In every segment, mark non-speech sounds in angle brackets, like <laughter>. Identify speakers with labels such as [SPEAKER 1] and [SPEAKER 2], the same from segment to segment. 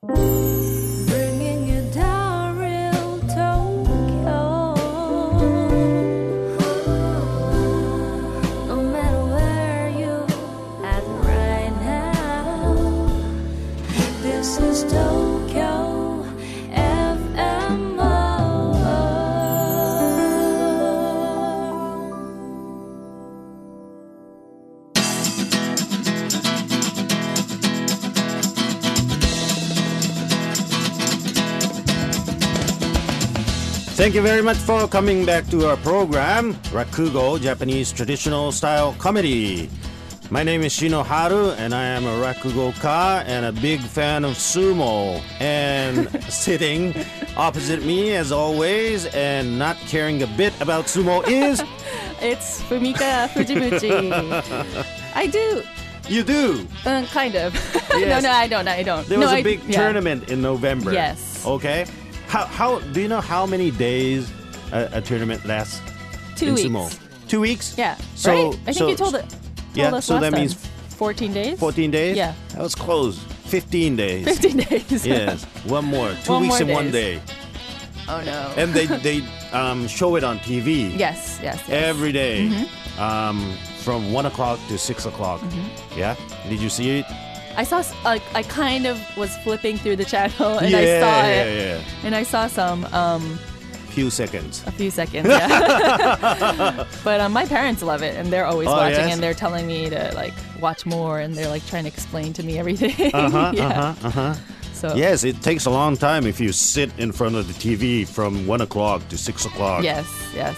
[SPEAKER 1] Bringing
[SPEAKER 2] Thank you very much for coming back to our program, Rakugo, Japanese traditional style comedy. My name is Shinoharu, and I am a Rakugo-ka and a big fan of sumo. And <laughs> sitting opposite me, as always, and not caring a bit about sumo is <laughs>
[SPEAKER 3] It's Fumika Fujimuchi. <laughs> I do,
[SPEAKER 2] you do.
[SPEAKER 3] uh, kind of.
[SPEAKER 2] Yes.
[SPEAKER 3] no, no, I don't. I don't.
[SPEAKER 2] There
[SPEAKER 3] no,
[SPEAKER 2] was a
[SPEAKER 3] I-
[SPEAKER 2] big
[SPEAKER 3] yeah.
[SPEAKER 2] tournament in November.
[SPEAKER 3] Yes.
[SPEAKER 2] Okay. How how do you know how many days a, a tournament lasts
[SPEAKER 3] Two
[SPEAKER 2] in
[SPEAKER 3] weeks.
[SPEAKER 2] sumo? Two weeks.
[SPEAKER 3] Yeah.
[SPEAKER 2] So-
[SPEAKER 3] right? I think
[SPEAKER 2] so-
[SPEAKER 3] you told it. Told
[SPEAKER 2] Yeah,
[SPEAKER 3] us
[SPEAKER 2] so that
[SPEAKER 3] time.
[SPEAKER 2] means
[SPEAKER 3] 14 days.
[SPEAKER 2] 14 days?
[SPEAKER 3] Yeah.
[SPEAKER 2] That was close. 15 days.
[SPEAKER 3] 15 <laughs> days.
[SPEAKER 2] yes. One more. Two
[SPEAKER 3] One
[SPEAKER 2] weeks
[SPEAKER 3] more
[SPEAKER 2] and one day.
[SPEAKER 3] oh no.
[SPEAKER 2] And they <laughs> they um, show it on TV
[SPEAKER 3] yes, yes, yes.
[SPEAKER 2] every day,
[SPEAKER 3] Mm-hmm.
[SPEAKER 2] um, from 1 o'clock to 6 o'clock. Yeah? Did you see it?
[SPEAKER 3] I saw, like, I kind of was flipping through the channel and
[SPEAKER 2] yeah,
[SPEAKER 3] I saw
[SPEAKER 2] yeah,
[SPEAKER 3] it.
[SPEAKER 2] yeah.
[SPEAKER 3] And I saw some, um,
[SPEAKER 2] Few seconds.
[SPEAKER 3] a few seconds, yeah. <laughs> but um, my parents love it and they're always
[SPEAKER 2] Oh,
[SPEAKER 3] watching
[SPEAKER 2] yes?
[SPEAKER 3] and they're telling me to, like, watch more and they're, like, trying to explain to me everything.
[SPEAKER 2] Uh-huh, <laughs>
[SPEAKER 3] yeah.
[SPEAKER 2] uh-huh, uh-huh.
[SPEAKER 3] So,
[SPEAKER 2] Yes, it takes a long time if you sit in front of the TV from 1 o'clock to 6 o'clock.
[SPEAKER 3] Yes, yes.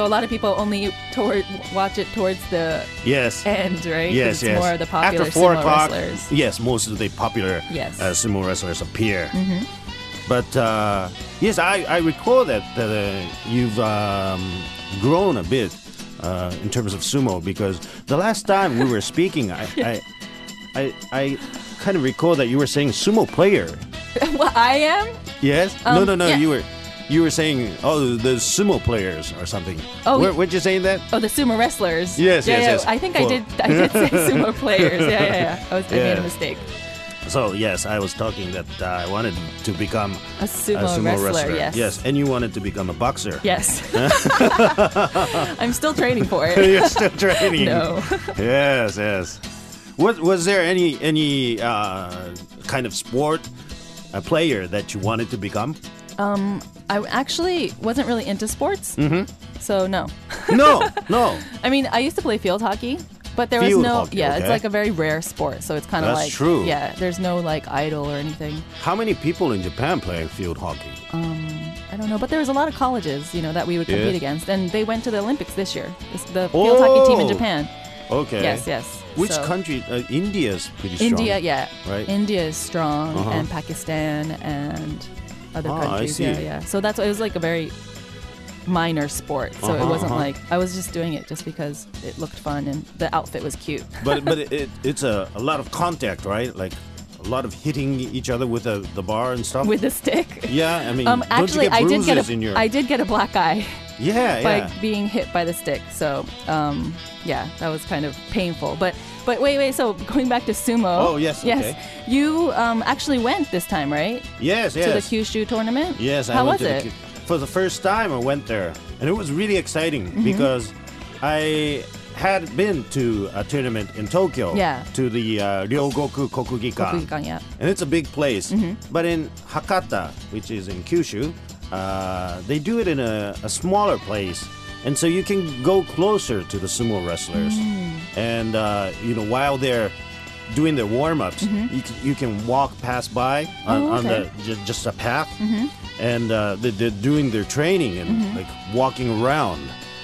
[SPEAKER 3] So a lot of people only toward watch it towards the
[SPEAKER 2] Yes.
[SPEAKER 3] end, right?
[SPEAKER 2] Yes,
[SPEAKER 3] it's
[SPEAKER 2] yes.
[SPEAKER 3] more of the popular
[SPEAKER 2] After four
[SPEAKER 3] sumo
[SPEAKER 2] o'clock,
[SPEAKER 3] wrestlers.
[SPEAKER 2] yes, most of the popular
[SPEAKER 3] Yes. Mm-hmm.
[SPEAKER 2] uh, sumo wrestlers appear. But uh, yes, I, I recall that that uh, you've um, grown a bit uh, in terms of sumo because the last time we were speaking, I <laughs> I, I, I kind of recall that you were saying sumo player. <laughs>
[SPEAKER 3] well, I am.
[SPEAKER 2] Yes? no,
[SPEAKER 3] Um,
[SPEAKER 2] no, no.
[SPEAKER 3] yeah.
[SPEAKER 2] You were you were saying oh the sumo players or something.
[SPEAKER 3] Oh,
[SPEAKER 2] Where,
[SPEAKER 3] we-
[SPEAKER 2] where'd you say that?
[SPEAKER 3] Oh, the sumo wrestlers.
[SPEAKER 2] Yes,
[SPEAKER 3] yeah,
[SPEAKER 2] yes,
[SPEAKER 3] yeah.
[SPEAKER 2] yes.
[SPEAKER 3] I think I did. I did say <laughs> sumo players. Yeah, yeah, yeah. I, was, I made a mistake.
[SPEAKER 2] So yes, I was talking that uh, I wanted to become
[SPEAKER 3] A sumo,
[SPEAKER 2] a sumo
[SPEAKER 3] wrestler, Yes.
[SPEAKER 2] Yes, and you wanted to become a boxer.
[SPEAKER 3] Yes. <laughs> I'm still training for it.
[SPEAKER 2] You're still training.
[SPEAKER 3] no. <laughs>
[SPEAKER 2] Yes, yes. What was there any any uh, kind of sport, a player that you wanted to become?
[SPEAKER 3] I actually wasn't really into sports. Mm-hmm. So no.
[SPEAKER 2] No, <laughs> no.
[SPEAKER 3] I mean, I used to play field hockey, but there
[SPEAKER 2] Field
[SPEAKER 3] was no.
[SPEAKER 2] hockey,
[SPEAKER 3] yeah,
[SPEAKER 2] okay.
[SPEAKER 3] it's like a very rare sport, so it's kind of
[SPEAKER 2] That's
[SPEAKER 3] like.
[SPEAKER 2] true.
[SPEAKER 3] Yeah, there's no like idol or anything.
[SPEAKER 2] How many people in Japan play field hockey?
[SPEAKER 3] Um, I don't know, but there was a lot of colleges, you know, that we would compete
[SPEAKER 2] Yes.
[SPEAKER 3] against, and they went to the Olympics this year. This, the field hockey team in
[SPEAKER 2] Oh.
[SPEAKER 3] Japan.
[SPEAKER 2] Okay.
[SPEAKER 3] Yes, yes.
[SPEAKER 2] Which
[SPEAKER 3] So-
[SPEAKER 2] country? Uh, India's pretty strong.
[SPEAKER 3] India, yeah.
[SPEAKER 2] Right.
[SPEAKER 3] India is strong,
[SPEAKER 2] Uh-huh.
[SPEAKER 3] and Pakistan and other
[SPEAKER 2] Ah, I
[SPEAKER 3] countries.
[SPEAKER 2] see.
[SPEAKER 3] Yeah, yeah. So that's why it was like a very minor sport. So it
[SPEAKER 2] Uh-huh,
[SPEAKER 3] wasn't
[SPEAKER 2] uh-huh.
[SPEAKER 3] like I was just doing it just because it looked fun and the outfit was cute. <laughs>
[SPEAKER 2] But but it, <laughs> it, it's a, a lot of contact, right? Like a lot of hitting each other with the the bar and stuff.
[SPEAKER 3] With the stick.
[SPEAKER 2] yeah, I mean,
[SPEAKER 3] Um, actually, I did get
[SPEAKER 2] bruises
[SPEAKER 3] a
[SPEAKER 2] in your
[SPEAKER 3] I did get a black eye
[SPEAKER 2] yeah
[SPEAKER 3] by
[SPEAKER 2] yeah.
[SPEAKER 3] being hit by the stick. So, um, yeah, that was kind of painful. But but wait, wait. So going back to sumo.
[SPEAKER 2] Oh, yes,
[SPEAKER 3] yes.
[SPEAKER 2] okay.
[SPEAKER 3] You um, actually went this time, right?
[SPEAKER 2] Yes, yes.
[SPEAKER 3] To the Kyushu tournament.
[SPEAKER 2] Yes, I
[SPEAKER 3] How
[SPEAKER 2] went
[SPEAKER 3] was it?
[SPEAKER 2] the, for the first time. I went there, and it was really exciting
[SPEAKER 3] Mm-hmm.
[SPEAKER 2] because I had been to a tournament in Tokyo.
[SPEAKER 3] Yeah.
[SPEAKER 2] To the uh, Ryogoku Kokugikan,
[SPEAKER 3] Kokugikan, yeah.
[SPEAKER 2] and it's a big place.
[SPEAKER 3] Mm-hmm.
[SPEAKER 2] But in Hakata, which is in Kyushu, uh, they do it in a, a smaller place. And so you can go closer to the sumo wrestlers.
[SPEAKER 3] Mm.
[SPEAKER 2] And, uh, you know, while they're doing their warm ups, you, can, you can walk past by on,
[SPEAKER 3] Mm-hmm. Oh,
[SPEAKER 2] on the
[SPEAKER 3] okay. Mm-hmm.
[SPEAKER 2] just a path. And uh, they, they're doing their training and like walking around.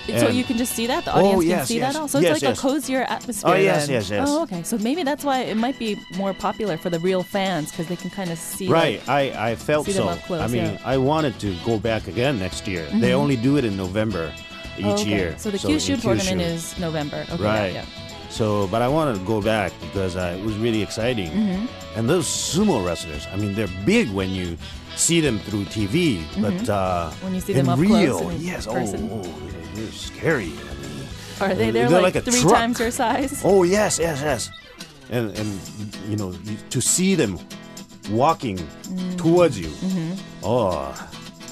[SPEAKER 3] So you can just see that the
[SPEAKER 2] Oh,
[SPEAKER 3] audience
[SPEAKER 2] yes,
[SPEAKER 3] can see
[SPEAKER 2] yes.
[SPEAKER 3] that also.
[SPEAKER 2] Yes,
[SPEAKER 3] it's like a cozier atmosphere.
[SPEAKER 2] Oh, yes, yes, yes.
[SPEAKER 3] Oh, okay. So maybe that's why it might be more popular for the real fans because they can kind of see.
[SPEAKER 2] Right,
[SPEAKER 3] like-
[SPEAKER 2] I, I felt so.
[SPEAKER 3] close,
[SPEAKER 2] I mean,
[SPEAKER 3] yeah. Mm-hmm.
[SPEAKER 2] I wanted to go back again next year. They only do it in November each
[SPEAKER 3] Oh, okay.
[SPEAKER 2] year.
[SPEAKER 3] So the
[SPEAKER 2] in
[SPEAKER 3] Kyushu tournament is November. Okay,
[SPEAKER 2] Right.
[SPEAKER 3] Yeah,
[SPEAKER 2] So, but I wanted to go back because uh, it was really exciting.
[SPEAKER 3] Mm-hmm.
[SPEAKER 2] And those sumo wrestlers, I mean, they're big when you see them through TV, but uh,
[SPEAKER 3] Mm-hmm. When you see
[SPEAKER 2] in
[SPEAKER 3] them up
[SPEAKER 2] real,
[SPEAKER 3] in
[SPEAKER 2] yes,
[SPEAKER 3] person.
[SPEAKER 2] oh, oh, they're, scary. I mean.
[SPEAKER 3] Are they?
[SPEAKER 2] They're
[SPEAKER 3] They're, like,
[SPEAKER 2] like a
[SPEAKER 3] three
[SPEAKER 2] truck.
[SPEAKER 3] times your size. <laughs>
[SPEAKER 2] oh yes, yes, yes, and and you know to see them walking towards you. Oh,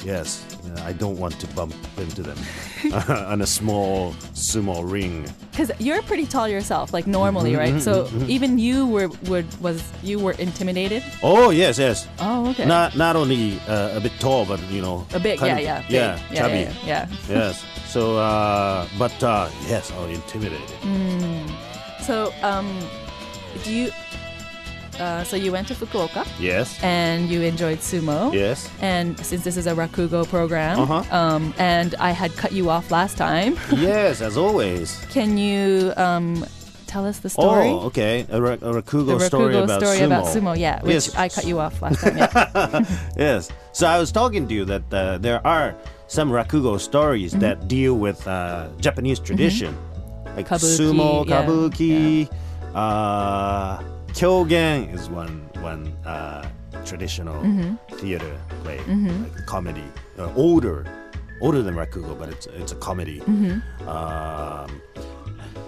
[SPEAKER 2] yes. I don't want to bump into them <laughs> on a small sumo ring.
[SPEAKER 3] Because you're pretty tall yourself, like normally,
[SPEAKER 2] Mm-hmm,
[SPEAKER 3] right? So even you were, were was you were intimidated.
[SPEAKER 2] Oh yes, yes.
[SPEAKER 3] Oh, okay.
[SPEAKER 2] Not not only uh, a bit tall, but you know,
[SPEAKER 3] a bit, yeah,
[SPEAKER 2] of-
[SPEAKER 3] yeah,
[SPEAKER 2] yeah,
[SPEAKER 3] big.
[SPEAKER 2] chubby.
[SPEAKER 3] yeah, yeah, yeah. <laughs>
[SPEAKER 2] yes. So, uh, but uh, yes, oh, intimidated.
[SPEAKER 3] Mm. So, um, do you? Uh, so you went to Fukuoka
[SPEAKER 2] Yes.
[SPEAKER 3] and you enjoyed sumo.
[SPEAKER 2] Yes.
[SPEAKER 3] And since this is a Rakugo program,
[SPEAKER 2] Uh-huh.
[SPEAKER 3] um, and I had cut you off last time, <laughs>
[SPEAKER 2] yes, as always.
[SPEAKER 3] can you um, tell us the story?
[SPEAKER 2] Oh, okay. A, ra- a Rakugo
[SPEAKER 3] the
[SPEAKER 2] story
[SPEAKER 3] Rakugo
[SPEAKER 2] about
[SPEAKER 3] story
[SPEAKER 2] sumo.
[SPEAKER 3] about sumo, yeah, which
[SPEAKER 2] Yes.
[SPEAKER 3] I cut you off last time. Yeah. <laughs>
[SPEAKER 2] Yes. So I was talking to you that uh, there are some Rakugo stories
[SPEAKER 3] Mm-hmm.
[SPEAKER 2] that deal with uh, Japanese tradition, like
[SPEAKER 3] Kabuki,
[SPEAKER 2] sumo,
[SPEAKER 3] yeah,
[SPEAKER 2] kabuki, uh, kyogen is one one uh, traditional
[SPEAKER 3] Mm-hmm.
[SPEAKER 2] theater play, like comedy, uh, older, older than Rakugo, but it's it's a comedy.
[SPEAKER 3] Mm-hmm.
[SPEAKER 2] Um,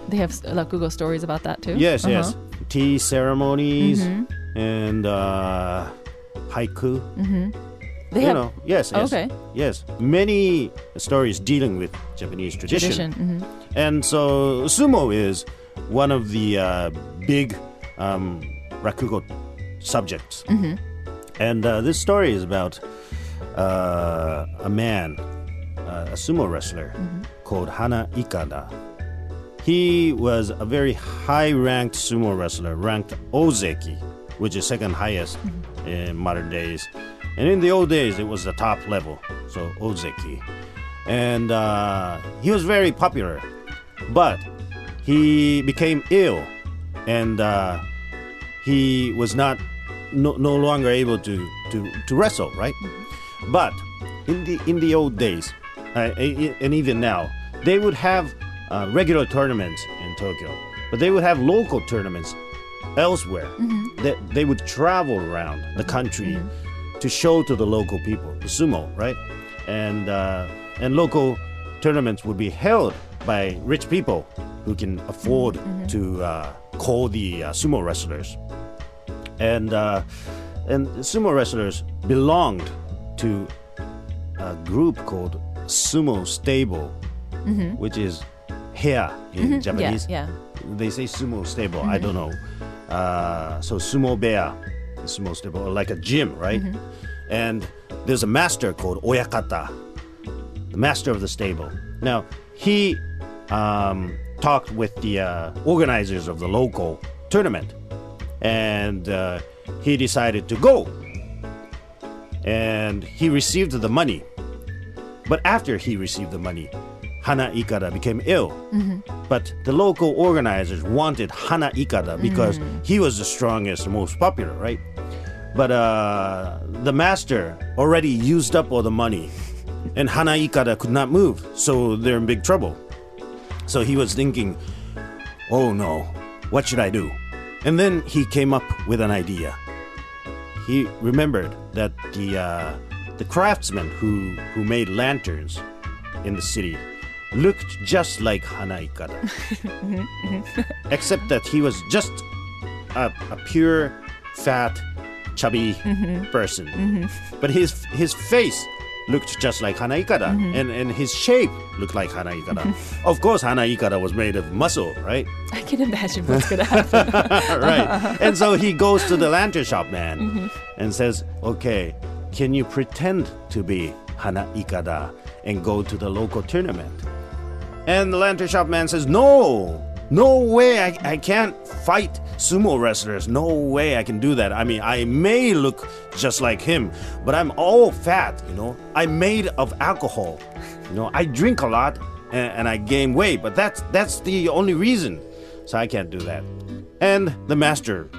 [SPEAKER 3] they have Rakugo stories about that too.
[SPEAKER 2] yes,
[SPEAKER 3] Uh-huh.
[SPEAKER 2] yes, tea ceremonies
[SPEAKER 3] Mm-hmm.
[SPEAKER 2] and uh, haiku.
[SPEAKER 3] They
[SPEAKER 2] you
[SPEAKER 3] have
[SPEAKER 2] know, yes, yes,
[SPEAKER 3] Okay.
[SPEAKER 2] yes, many stories dealing with Japanese tradition,
[SPEAKER 3] tradition. hmm
[SPEAKER 2] and so sumo is one of the uh, big um, rakugo subjects.
[SPEAKER 3] Mm-hmm.
[SPEAKER 2] And uh, this story is about uh, a man, uh, a sumo wrestler
[SPEAKER 3] Mm-hmm.
[SPEAKER 2] called Hana Ikada. He was a very high-ranked sumo wrestler, ranked Ozeki, which is second highest
[SPEAKER 3] Mm-hmm.
[SPEAKER 2] in modern days. And in the old days, it was the top level, so Ozeki. And uh, he was very popular, but he became ill, and uh, he was not no, no longer able to, to, to wrestle, right? But in the in the old days, uh, and even now, they would have uh, regular tournaments in Tokyo, but they would have local tournaments elsewhere. That they would travel around the country to show to the local people the sumo, right? And uh, and local tournaments would be held by rich people who can afford to uh, call the uh, sumo wrestlers and uh, and sumo wrestlers belonged to a group called Sumo Stable, which is heya in Japanese.
[SPEAKER 3] Yeah,
[SPEAKER 2] They say sumo stable. I don't know. Uh, so sumo beya, sumo stable, like a gym, right? And there's a master called Oyakata, the master of the stable. Now he um, talked with the uh, organizers of the local tournament, and uh, he decided to go. And he received the money. But after he received the money, Hana Ikada became ill. But the local organizers wanted Hana Ikada because he was the strongest and most popular, right? But uh, the master already used up all the money, and Hana Ikada could not move, so they're in big trouble. So he was thinking, oh no, what should I do? And then he came up with an idea. He remembered that the uh, the craftsmen who who made lanterns in the city looked just like Hana Ikada, <laughs> mm-hmm. except that he was just a, a pure, fat, chubby mm-hmm. person. Mm-hmm. But his his face looked just like Hana Ikada, mm-hmm. and, and his shape looked like Hana Ikada. Mm-hmm. of course, Hana Ikada was made of muscle, right?
[SPEAKER 3] I can imagine what's gonna happen. <laughs>
[SPEAKER 2] right. Uh-huh. And so he goes to the lantern shop man mm-hmm. and says, "Okay, can you pretend to be Hana Ikada and go to the local tournament?" And the lantern shop man says, "No, no way! I, I can't fight sumo wrestlers. No way I can do that. I mean, I may look just like him, but I'm all fat. You know, I'm made of alcohol. You know, I drink a lot and, and I gain weight, but that's that's the only reason. So I can't do that." And the master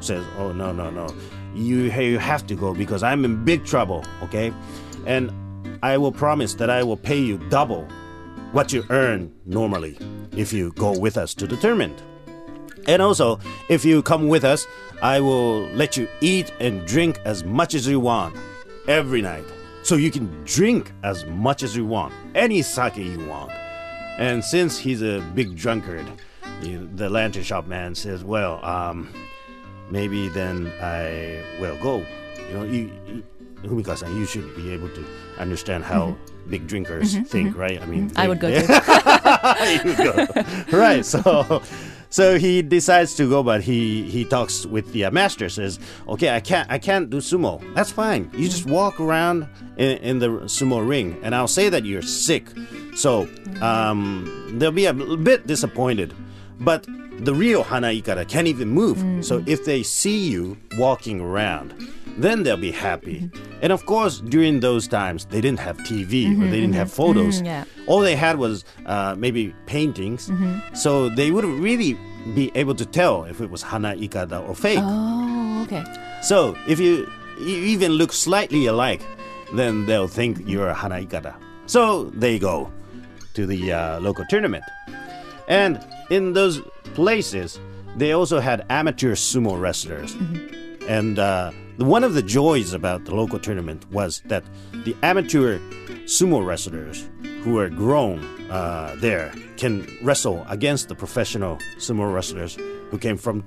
[SPEAKER 2] says, "Oh no, no, no! You you have to go because I'm in big trouble. Okay, and I will promise that I will pay you double what you earn normally if you go with us to the tournament. And also, if you come with us, I will let you eat and drink as much as you want every night. So you can drink as much as you want, any sake you want. And since he's a big drunkard, the, lantern shop man says, Well, um, maybe then I will go. You know, you, you Fumika-san, you should be able to understand how mm-hmm. big drinkers mm-hmm, think, mm-hmm. right? I mean,
[SPEAKER 3] I
[SPEAKER 2] they-
[SPEAKER 3] would go <laughs>
[SPEAKER 2] you go. right. So, so he decides to go, but he he talks with the uh, master. Says, "Okay, I can't I can't do sumo. That's fine. You just walk around in, in the sumo ring, and I'll say that you're sick. So, um, they'll be a bit disappointed, but." The real Hana Ikada can't even move. So if they see you walking around, then they'll be happy. And of course, during those times, they didn't have TV or they didn't have photos.
[SPEAKER 3] Mm, yeah.
[SPEAKER 2] All they had was uh, maybe paintings. So they wouldn't really be able to tell if it was Hana Ikada or fake.
[SPEAKER 3] Oh, okay.
[SPEAKER 2] So if you, you even look slightly alike, then they'll think you're a Hana Ikada. So they go to the uh, local tournament. And in those places, they also had amateur sumo wrestlers. And uh, one of the joys about the local tournament was that the amateur sumo wrestlers who are grown uh, there can wrestle against the professional sumo wrestlers who came from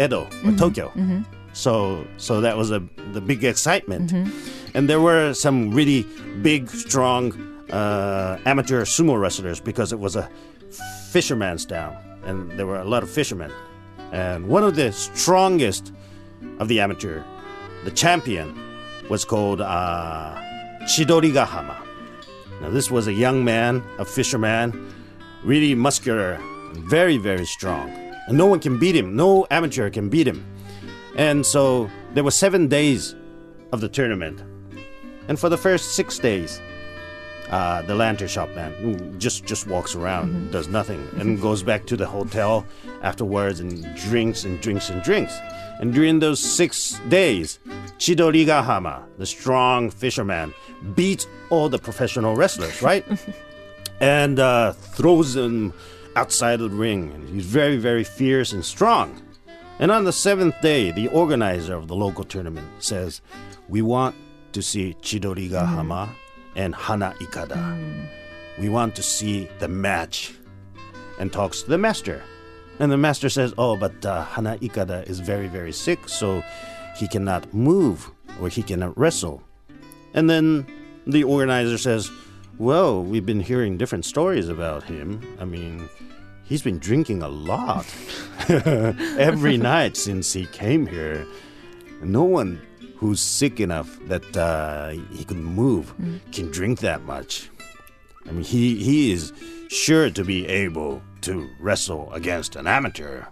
[SPEAKER 2] Edo or Tokyo. So, so that was a the big excitement, and there were some really big, strong uh, amateur sumo wrestlers because it was a fisherman's town, and there were a lot of fishermen. And one of the strongest of the amateur, the champion, was called uh, Chidorigahama. Now, this was a young man, a fisherman, really muscular, very, very strong. And no one can beat him. No amateur can beat him. And so there were seven days of the tournament. And for the first six days, uh, the lantern shop man just just walks around, does nothing, and goes back to the hotel afterwards and drinks and drinks and drinks. And during those six days, Chidorigahama, the strong fisherman, beats all the professional wrestlers, right? <laughs> and uh, throws them outside of the ring. And he's very, very fierce and strong. And on the seventh day, the organizer of the local tournament says, We want to see Chidorigahama and Hana Ikada. We want to see the match. And talks to the master. And the master says, Oh, but uh, Hana Ikada is very, very sick, so he cannot move or he cannot wrestle. And then the organizer says, Well, we've been hearing different stories about him. I mean, he's been drinking a lot <laughs> every night since he came here. No one who's sick enough that uh, he can move can drink that much. I mean, he, he is sure to be able to wrestle against an amateur.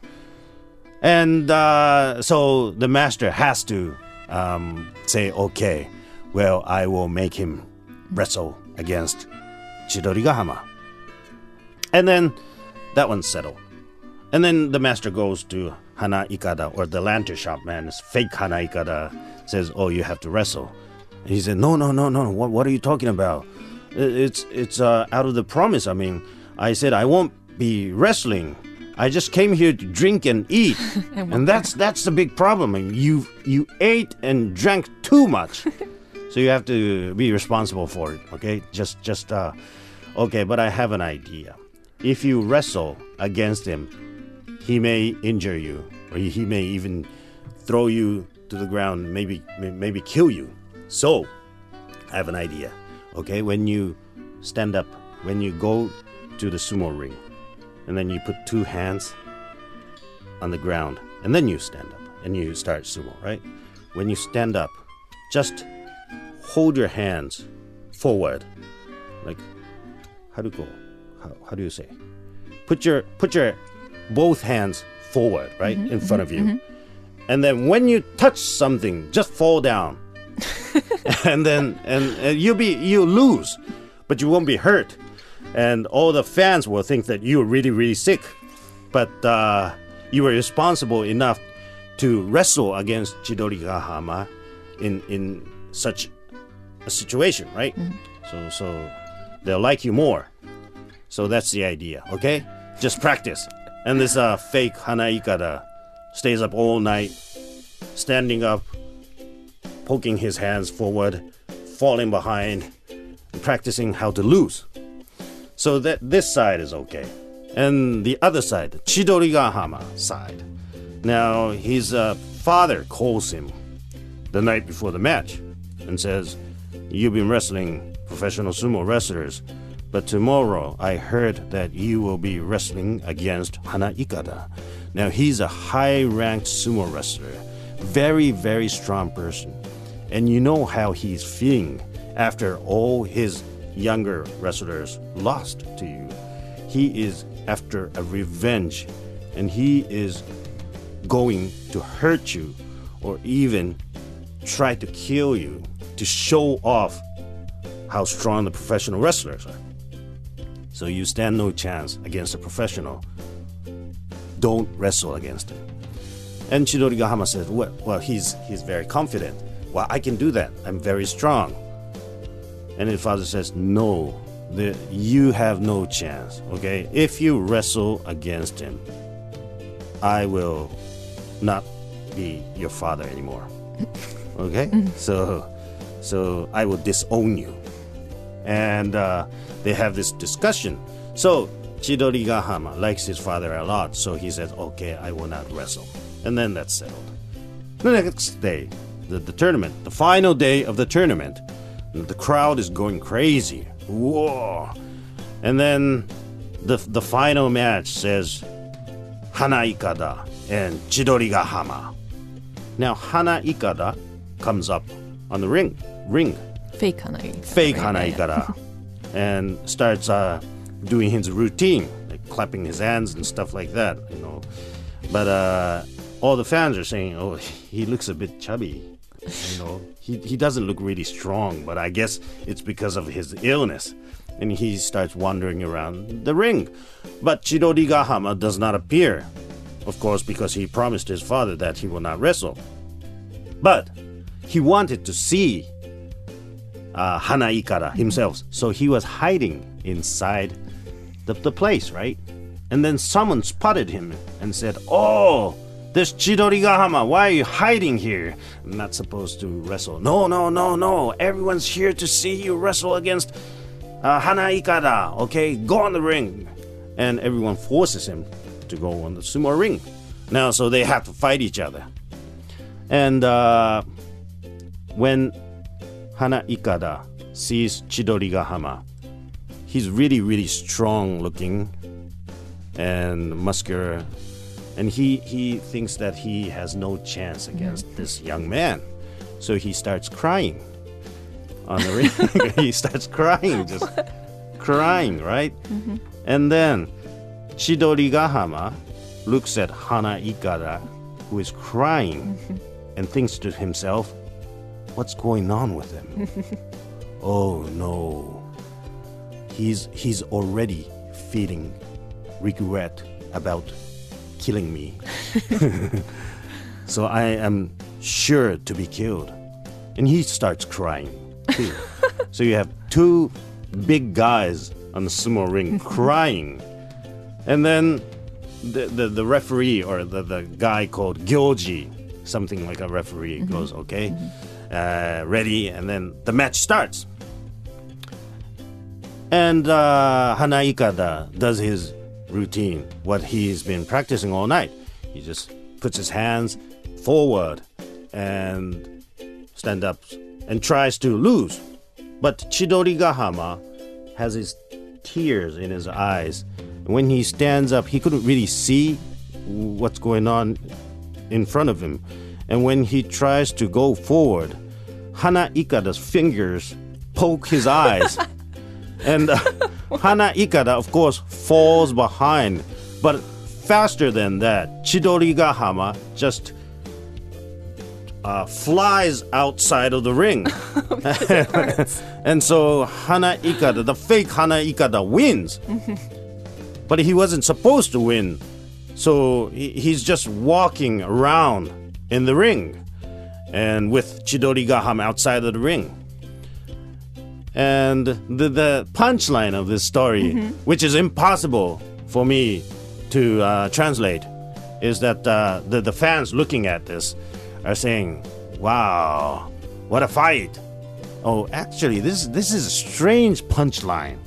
[SPEAKER 2] And uh, so the master has to um, say, okay, well, I will make him wrestle against Chidorigahama. And then that one's settled. And then the master goes to Hana Ikada, or the lantern shop man, this fake Hana Ikada, says, oh, you have to wrestle. And he said, no, no, no, no, what, what are you talking about? It's, it's uh, out of the promise. I mean, I said I won't be wrestling. I just came here to drink and eat, <laughs> and that's that's the big problem. You you ate and drank too much, <laughs> so you have to be responsible for it. Okay, just just uh, okay. But I have an idea. If you wrestle against him, he may injure you, or he may even throw you to the ground, maybe maybe kill you. So, I have an idea. Okay, when you stand up, when you go to the sumo ring, and then you put two hands on the ground, and then you stand up and you start sumo, right? When you stand up, just hold your hands forward, like how do you go? How, how do you say? Put your put your both hands forward, right, mm-hmm, in front of mm-hmm, you, mm-hmm. and then when you touch something, just fall down, <laughs> <laughs> and then and, and you'll be you lose, but you won't be hurt, and all the fans will think that you are really really sick, but uh, you were responsible enough to wrestle against Chidorigahama in in such a situation, right? So so they'll like you more. So that's the idea, okay? Just practice. And this uh, fake Hana Ikada stays up all night, standing up, poking his hands forward, falling behind, and practicing how to lose. So that this side is okay. And the other side, Chidorigahama side. Now his a uh, father calls him the night before the match and says, You've been wrestling professional sumo wrestlers, but tomorrow I heard that you will be wrestling against Hana Ikada. Now, he's a high ranked sumo wrestler, very, very strong person. And you know how he's feeling after all his younger wrestlers lost to you. He is after a revenge, and he is going to hurt you or even try to kill you to show off how strong the professional wrestlers are. So you stand no chance against a professional. Don't wrestle against him. And Chidorigahama says, well, well, he's, he's very confident. Well, I can do that. I'm very strong. And his father says, no, the, you have no chance, okay? If you wrestle against him, I will not be your father anymore. <laughs> Okay? so so I will disown you. And uh, they have this discussion. So Chidorigahama likes his father a lot, so he says, okay, I will not wrestle. And then that's settled. The next day, the, the tournament, the final day of the tournament, the crowd is going crazy. Whoa! And then the, the final match says Hana Ikada and Chidorigahama. Now Hana Ikada comes up on the ring, ring,
[SPEAKER 3] Fake Hana Ikada.
[SPEAKER 2] fake
[SPEAKER 3] right?
[SPEAKER 2] Hana
[SPEAKER 3] Yeah, yeah. <laughs>
[SPEAKER 2] Ikada, and starts uh, doing his routine, like clapping his hands and stuff like that, you know. But uh, all the fans are saying, "Oh, <laughs> he looks a bit chubby." You know, he he doesn't look really strong, but I guess it's because of his illness. And he starts wandering around the ring. But Chidorigahama does not appear. Of course, because he promised his father that he will not wrestle. But he wanted to see uh, Hana Ikada himself. So he was hiding inside the, the place, right? And then someone spotted him and said, Oh, there's Chidorigahama. Why are you hiding here? I'm not supposed to wrestle. No, no, no, no. Everyone's here to see you wrestle against uh, Hana Ikada. Okay, go on the ring. And everyone forces him to go on the sumo ring. Now, so they have to fight each other. And uh, when Hana Ikada sees Chidorigahama, he's really, really strong looking and muscular. And he, he thinks that he has no chance mm-hmm. against this young man. So he starts crying on the ring. <laughs> <laughs> he starts crying, just crying, right? Mm-hmm. And then Chidorigahama looks at Hana Ikada, who is crying, mm-hmm. and thinks to himself, What's going on with him? <laughs> oh no. He's he's already feeling regret about killing me. <laughs> so I am sure to be killed. And he starts crying too. <laughs> so you have two big guys on the sumo ring <laughs> crying. And then the, the, the referee or the, the guy called Gyoji, something like a referee, goes, okay, uh, ready, and then the match starts. And uh, Hana Ikada does his routine, what he's been practicing all night. He just puts his hands forward and stand up and tries to lose. But Chidorigahama has his tears in his eyes. When he stands up, he couldn't really see what's going on in front of him. And when he tries to go forward, Hana Ikada's fingers poke his eyes. <laughs> and uh, Hana Ikada, of course, falls behind. But faster than that, Chidorigahama just uh, flies outside of the ring. <laughs> <laughs> and so Hana Ikada, the fake Hana Ikada, wins. <laughs> but he wasn't supposed to win. So he, he's just walking around in the ring and with Chidorigahama outside of the ring. And the, the punchline of this story, which is impossible for me to uh, translate, is that uh, the, the fans looking at this are saying, Wow, what a fight! Oh, actually, this, this is a strange punchline.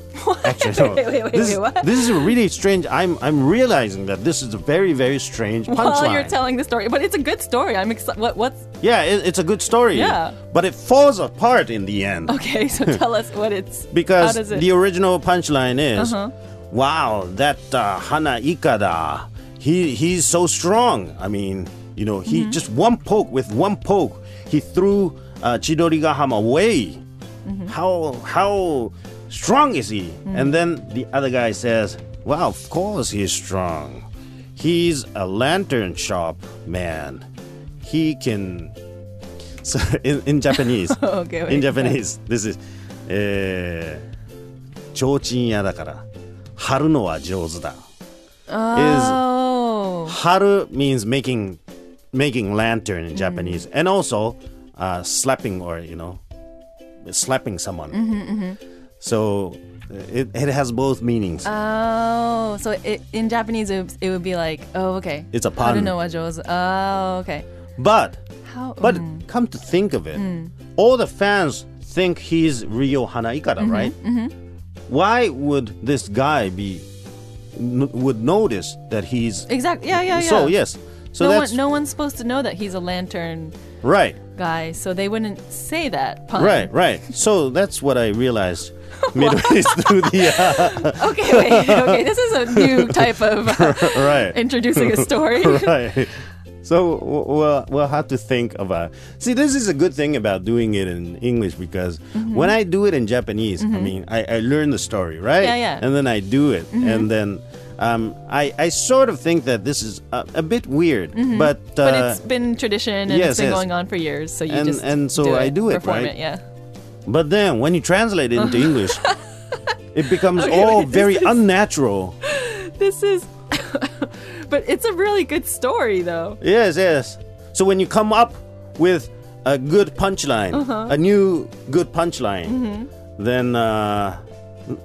[SPEAKER 2] Actually, <laughs> no.
[SPEAKER 3] Wait, wait, wait,
[SPEAKER 2] this,
[SPEAKER 3] wait, what?
[SPEAKER 2] this is a really strange. I'm I'm realizing that this is a very very strange punchline.
[SPEAKER 3] While you're telling the story, but it's a good story. I'm excited. What? What's
[SPEAKER 2] yeah, it, it's a good story.
[SPEAKER 3] Yeah.
[SPEAKER 2] but it falls apart in the end
[SPEAKER 3] okay? So <laughs> tell us what it's.
[SPEAKER 2] because
[SPEAKER 3] it?
[SPEAKER 2] the original punchline is,
[SPEAKER 3] Uh-huh.
[SPEAKER 2] "Wow, that uh, Hana Ikada, he he's so strong. I mean, you know, he
[SPEAKER 3] Mm-hmm.
[SPEAKER 2] just one poke with one poke, he threw uh, Chidorigahama away.
[SPEAKER 3] Mm-hmm.
[SPEAKER 2] How how strong is he?"
[SPEAKER 3] Mm.
[SPEAKER 2] And then the other guy says, "Well, of course he's strong. He's a lantern shop man. He can." <laughs> So in, in Japanese, <laughs>
[SPEAKER 3] Okay, wait.
[SPEAKER 2] in Japanese, this is えー、提灯屋だから貼るのは上手だ。
[SPEAKER 3] oh.
[SPEAKER 2] Haru means making making lantern in Japanese, and also uh, slapping or you know slapping someone. So it, it has both meanings.
[SPEAKER 3] Oh, so it, in Japanese it, would- it would be like, oh, okay.
[SPEAKER 2] It's a
[SPEAKER 3] I
[SPEAKER 2] pun.
[SPEAKER 3] don't know what Joe's. Oh, okay.
[SPEAKER 2] but
[SPEAKER 3] How?
[SPEAKER 2] but
[SPEAKER 3] mm.
[SPEAKER 2] come to think of it, mm. all the fans think he's Ryo Hanaikara, mm-hmm, right? Mm-hmm. Why would this guy be n- would notice that he's
[SPEAKER 3] exactly. Yeah, yeah, yeah.
[SPEAKER 2] so yes? So
[SPEAKER 3] no
[SPEAKER 2] that's
[SPEAKER 3] one, no one's supposed to know that he's a lantern
[SPEAKER 2] right.
[SPEAKER 3] guy, so they wouldn't say that pun.
[SPEAKER 2] Right, right. So that's what I realized <laughs> midway through the uh, <laughs>
[SPEAKER 3] Okay, wait. Okay, this is a new <laughs> type of uh,
[SPEAKER 2] right,
[SPEAKER 3] introducing a story.
[SPEAKER 2] right. So we'll we'll have to think about. See, this is a good thing about doing it in English because
[SPEAKER 3] Mm-hmm.
[SPEAKER 2] when I do it in Japanese, I mean, I, I learn the story, right?
[SPEAKER 3] Yeah, yeah.
[SPEAKER 2] And then I do it, and then. Um, I, I sort of think that this is a, a bit weird, but, uh,
[SPEAKER 3] Mm-hmm. But it's been tradition and
[SPEAKER 2] yes,
[SPEAKER 3] it's been
[SPEAKER 2] yes.
[SPEAKER 3] going on for years, so you
[SPEAKER 2] And-
[SPEAKER 3] just
[SPEAKER 2] and so
[SPEAKER 3] do
[SPEAKER 2] I
[SPEAKER 3] it,
[SPEAKER 2] do it,
[SPEAKER 3] perform
[SPEAKER 2] right?
[SPEAKER 3] it, yeah.
[SPEAKER 2] But then when you translate it into <laughs> English, it becomes
[SPEAKER 3] Okay,
[SPEAKER 2] all very
[SPEAKER 3] is-
[SPEAKER 2] unnatural.
[SPEAKER 3] This is, but it's a really good story though.
[SPEAKER 2] Yes, yes. So when you come up with a good punchline,
[SPEAKER 3] Uh-huh.
[SPEAKER 2] a new good punchline,
[SPEAKER 3] Mm-hmm.
[SPEAKER 2] then uh,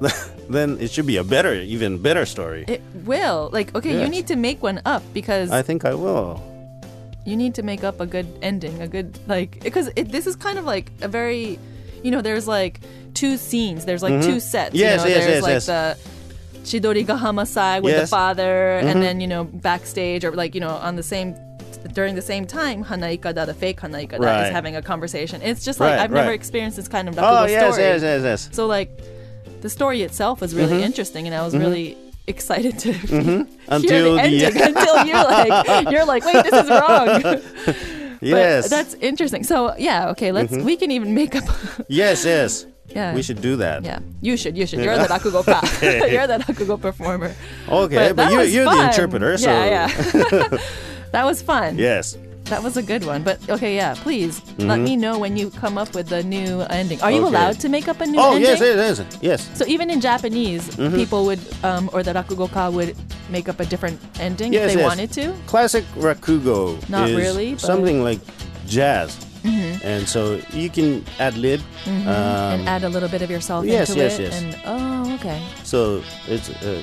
[SPEAKER 2] <laughs> then it should be a better, even better story.
[SPEAKER 3] It will. Like, okay, you need to make one up because
[SPEAKER 2] I think I will.
[SPEAKER 3] you need to make up a good ending, a good like because this is kind of like a very, you know, there's like two scenes. There's like two sets.
[SPEAKER 2] Mm-hmm. Yes,
[SPEAKER 3] you know,
[SPEAKER 2] yes,
[SPEAKER 3] there's
[SPEAKER 2] yes,
[SPEAKER 3] like
[SPEAKER 2] yes.
[SPEAKER 3] the Chidorigahama side with the
[SPEAKER 2] Yes. Mm-hmm.
[SPEAKER 3] father, and then you know backstage or like you know on the same during the same time Hanaikada, the fake Hanaikada,
[SPEAKER 2] Right.
[SPEAKER 3] is having a conversation. It's just like
[SPEAKER 2] Right,
[SPEAKER 3] I've never
[SPEAKER 2] right.
[SPEAKER 3] experienced this kind of Rakugo
[SPEAKER 2] Oh yes,
[SPEAKER 3] story.
[SPEAKER 2] yes, yes, yes.
[SPEAKER 3] So like the story itself was really
[SPEAKER 2] Mm-hmm.
[SPEAKER 3] interesting, and I was really excited to <laughs> hear
[SPEAKER 2] Until
[SPEAKER 3] the
[SPEAKER 2] the-
[SPEAKER 3] ending until you're like you're like wait this is wrong. <laughs> But
[SPEAKER 2] Yes, Mm-hmm.
[SPEAKER 3] that's interesting. So yeah, okay, let's we can even make up. <laughs>
[SPEAKER 2] yes, yes.
[SPEAKER 3] yeah,
[SPEAKER 2] We should do that.
[SPEAKER 3] Yeah, you should. You should. You're the rakugo <laughs> ka. <laughs> you're the rakugo performer.
[SPEAKER 2] Okay, but,
[SPEAKER 3] that
[SPEAKER 2] you, you're the interpreter, so
[SPEAKER 3] yeah, yeah. that was fun.
[SPEAKER 2] yes.
[SPEAKER 3] That was a good one. But okay, yeah. Please let me know when you come up with the new ending. Are you
[SPEAKER 2] Mm-hmm. Okay.
[SPEAKER 3] allowed to make up a new
[SPEAKER 2] Oh
[SPEAKER 3] ending?
[SPEAKER 2] yes, yes, yes, yes.
[SPEAKER 3] So even in Japanese,
[SPEAKER 2] Mm-hmm.
[SPEAKER 3] people would, um, or the rakugoka would make up a different ending
[SPEAKER 2] Yes,
[SPEAKER 3] if they
[SPEAKER 2] yes.
[SPEAKER 3] wanted to.
[SPEAKER 2] Classic rakugo
[SPEAKER 3] Not
[SPEAKER 2] is
[SPEAKER 3] really,
[SPEAKER 2] something like jazz, and so you can ad lib. Um,
[SPEAKER 3] and add a little bit of yourself
[SPEAKER 2] yes,
[SPEAKER 3] into
[SPEAKER 2] yes,
[SPEAKER 3] it.
[SPEAKER 2] yes.
[SPEAKER 3] And oh, okay,
[SPEAKER 2] so it's uh,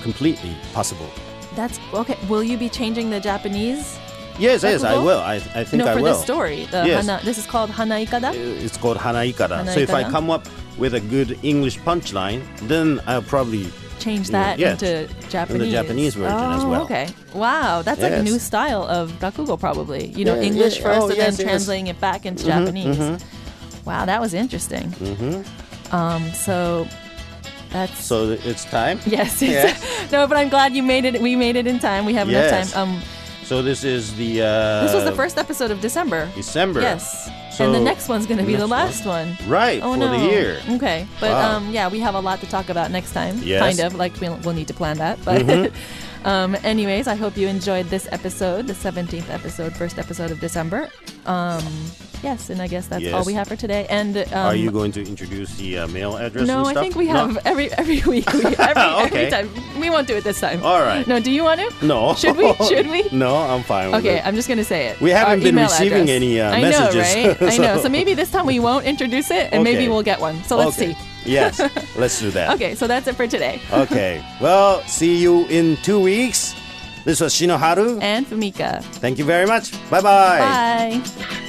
[SPEAKER 2] completely possible.
[SPEAKER 3] that's okay. Will you be changing the Japanese?
[SPEAKER 2] Yes, yes, I will. I, I think
[SPEAKER 3] no,
[SPEAKER 2] I
[SPEAKER 3] for
[SPEAKER 2] will.
[SPEAKER 3] this story. The
[SPEAKER 2] Yes.
[SPEAKER 3] hana, this is called hanaikada.
[SPEAKER 2] It's called hanaikara. So if I
[SPEAKER 3] Hanaikara.
[SPEAKER 2] come up with a good English punchline, then I'll probably
[SPEAKER 3] Change that
[SPEAKER 2] Yeah,
[SPEAKER 3] into Japanese.
[SPEAKER 2] Japanese version
[SPEAKER 3] oh,
[SPEAKER 2] as well.
[SPEAKER 3] Okay. Wow, that's like a
[SPEAKER 2] Yes.
[SPEAKER 3] new style of rakugo, probably. You know,
[SPEAKER 2] Yeah,
[SPEAKER 3] English
[SPEAKER 2] yeah.
[SPEAKER 3] first
[SPEAKER 2] Oh,
[SPEAKER 3] and
[SPEAKER 2] yes,
[SPEAKER 3] then
[SPEAKER 2] yes.
[SPEAKER 3] translating it back into Japanese. Wow, that was interesting. Mm-hmm. Um, so that's
[SPEAKER 2] so it's time.
[SPEAKER 3] Yes. it's-
[SPEAKER 2] Yes. <laughs>
[SPEAKER 3] no, but I'm glad you made it. We made it in time. We have
[SPEAKER 2] Yes.
[SPEAKER 3] enough time. Um,
[SPEAKER 2] So this is the uh,
[SPEAKER 3] this was the first episode of December.
[SPEAKER 2] December.
[SPEAKER 3] Yes.
[SPEAKER 2] So
[SPEAKER 3] and the next one's going to be the last one.
[SPEAKER 2] Right
[SPEAKER 3] Oh
[SPEAKER 2] for
[SPEAKER 3] no.
[SPEAKER 2] the year.
[SPEAKER 3] Okay. But
[SPEAKER 2] Wow.
[SPEAKER 3] um, yeah, we have a lot to talk about next time.
[SPEAKER 2] Yes.
[SPEAKER 3] Kind of like we'll, we'll need to plan that. But <laughs> um, anyways, I hope you enjoyed this episode, the 17th episode, first episode of December. Um, yes, and I guess that's all we have for today. And um,
[SPEAKER 2] Are you going to introduce the uh, mail address?
[SPEAKER 3] No, I think we
[SPEAKER 2] No?
[SPEAKER 3] have every every <laughs> week. We, every, every time. We won't do it this time.
[SPEAKER 2] All right.
[SPEAKER 3] No, do you want to?
[SPEAKER 2] No.
[SPEAKER 3] Should we? <laughs> Should we?
[SPEAKER 2] no, I'm fine with
[SPEAKER 3] Okay,
[SPEAKER 2] it.
[SPEAKER 3] I'm just gonna say it.
[SPEAKER 2] We haven't
[SPEAKER 3] Our
[SPEAKER 2] been receiving
[SPEAKER 3] address.
[SPEAKER 2] any, uh,
[SPEAKER 3] I
[SPEAKER 2] messages,
[SPEAKER 3] know, right? I <laughs> know.
[SPEAKER 2] so-
[SPEAKER 3] So maybe this time we won't introduce it, and maybe we'll get one. So let's
[SPEAKER 2] okay.
[SPEAKER 3] see.
[SPEAKER 2] Yes, let's do that. <laughs>
[SPEAKER 3] Okay, so that's it for today. <laughs>
[SPEAKER 2] Okay. Well, see you in two weeks. This was Shinoharu.
[SPEAKER 3] And Fumika.
[SPEAKER 2] Thank you very much. Bye-bye.
[SPEAKER 3] Bye.